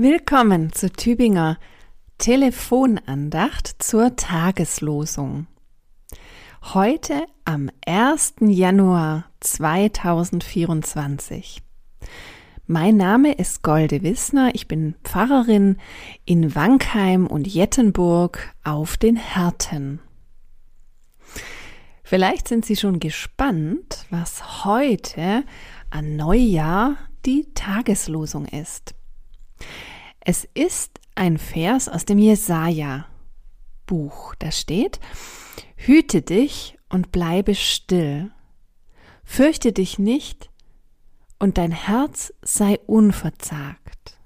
Willkommen zur Tübinger Telefonandacht zur Tageslosung. Heute am 1. Januar 2024. Mein Name ist Golde Wissner, ich bin Pfarrerin in Wankheim und Jettenburg auf den Härten. Vielleicht sind Sie schon gespannt, was heute an Neujahr die Tageslosung ist. Es ist ein Vers aus dem Jesaja Buch. Da steht: Hüte dich und bleibe still. Fürchte dich nicht und dein Herz sei unverzagt.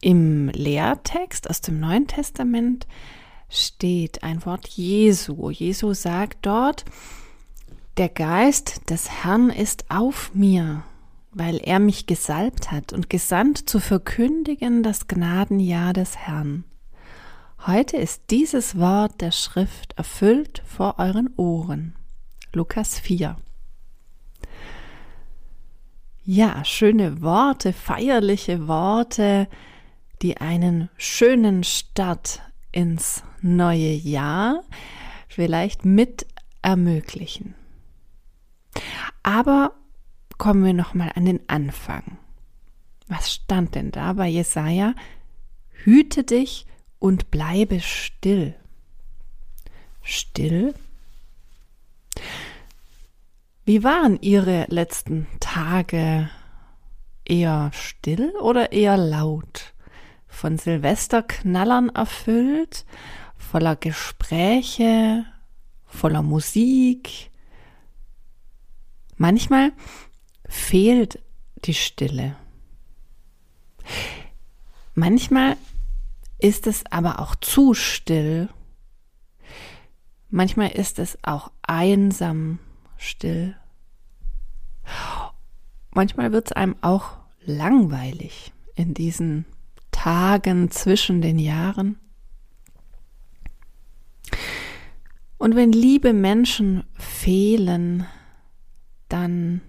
Im Lehrtext aus dem Neuen Testament steht ein Wort Jesu. Jesu sagt dort, der Geist des Herrn ist auf mir, weil er mich gesalbt hat und gesandt zu verkündigen das Gnadenjahr des Herrn. Heute ist dieses Wort der Schrift erfüllt vor euren Ohren. Lukas 4. Ja, schöne Worte, feierliche Worte, die einen schönen Start ins neue Jahr vielleicht mit ermöglichen. Aber kommen wir nochmal an den Anfang. Was stand denn da bei Jesaja? Hüte dich und bleibe still. Still? Wie waren Ihre letzten Tage? Eher still oder eher laut? Von Silvesterknallern erfüllt? Voller Gespräche? Voller Musik? Manchmal fehlt die Stille. Manchmal ist es aber auch zu still. Manchmal ist es auch einsam still. Manchmal wird es einem auch langweilig in diesen Tagen zwischen den Jahren. Und wenn liebe Menschen fehlen, dann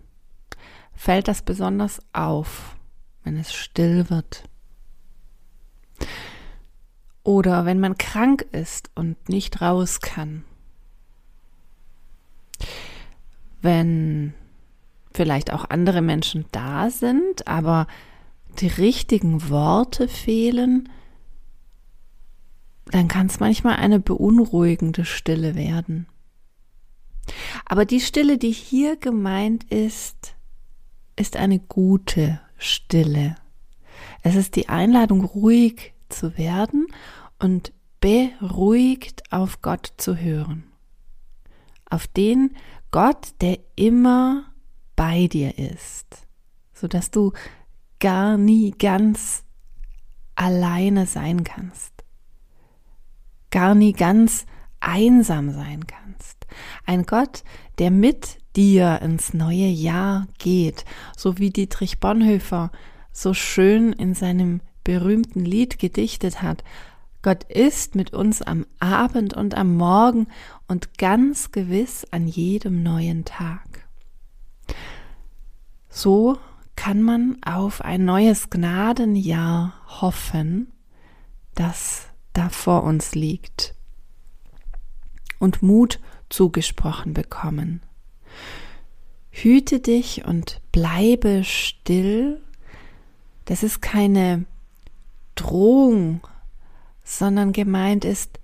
fällt das besonders auf, wenn es still wird. Oder wenn man krank ist und nicht raus kann. Wenn vielleicht auch andere Menschen da sind, aber die richtigen Worte fehlen, dann kann es manchmal eine beunruhigende Stille werden. Aber die Stille, die hier gemeint ist, ist eine gute Stille. Es ist die Einladung, ruhig zu werden und beruhigt auf Gott zu hören. Auf den Gott, der immer bei dir ist, sodass du gar nie ganz alleine sein kannst, gar nie ganz einsam sein kannst. Ein Gott, der mit dir ins neue Jahr geht, so wie Dietrich Bonhoeffer so schön in seinem berühmten Lied gedichtet hat. Gott ist mit uns am Abend und am Morgen und ganz gewiss an jedem neuen Tag. So kann man auf ein neues Gnadenjahr hoffen, das da vor uns liegt und Mut zugesprochen bekommen. Hüte dich und bleibe still. Das ist keine Drohung, sondern gemeint ist,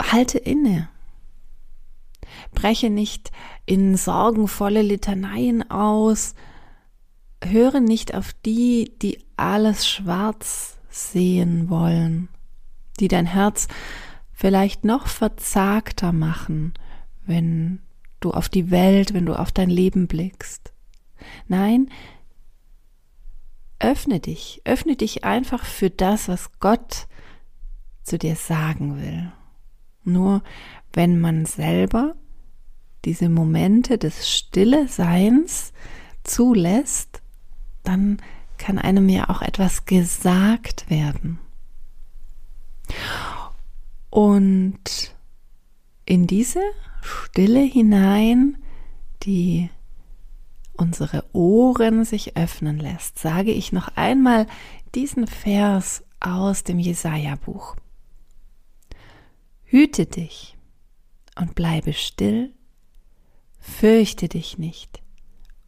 halte inne. Breche nicht in sorgenvolle Litaneien aus. Höre nicht auf die, die alles schwarz sehen wollen, die dein Herz vielleicht noch verzagter machen, wenn du auf die Welt, wenn du auf dein Leben blickst. Nein, öffne dich, öffne dich einfach für das, was Gott zu dir sagen will. Nur wenn man selber diese Momente des Stille Seins zulässt, dann kann einem ja auch etwas gesagt werden. Und in diese Stille hinein, die unsere Ohren sich öffnen lässt, sage ich noch einmal diesen Vers aus dem Jesaja-Buch. Hüte dich und bleibe still, fürchte dich nicht,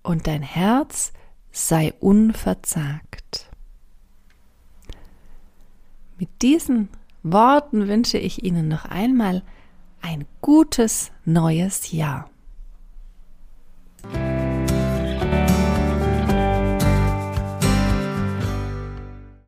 und dein Herz sei unverzagt. Mit diesen Worten wünsche ich Ihnen noch einmal ein gutes neues Jahr.